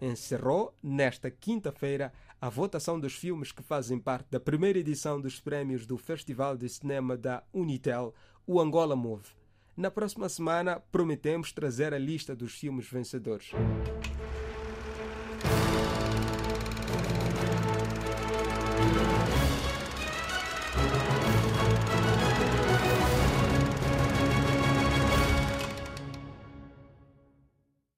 encerrou, nesta quinta-feira, a votação dos filmes que fazem parte da primeira edição dos prémios do Festival de Cinema da Unitel, o Angola Move. Na próxima semana, prometemos trazer a lista dos filmes vencedores.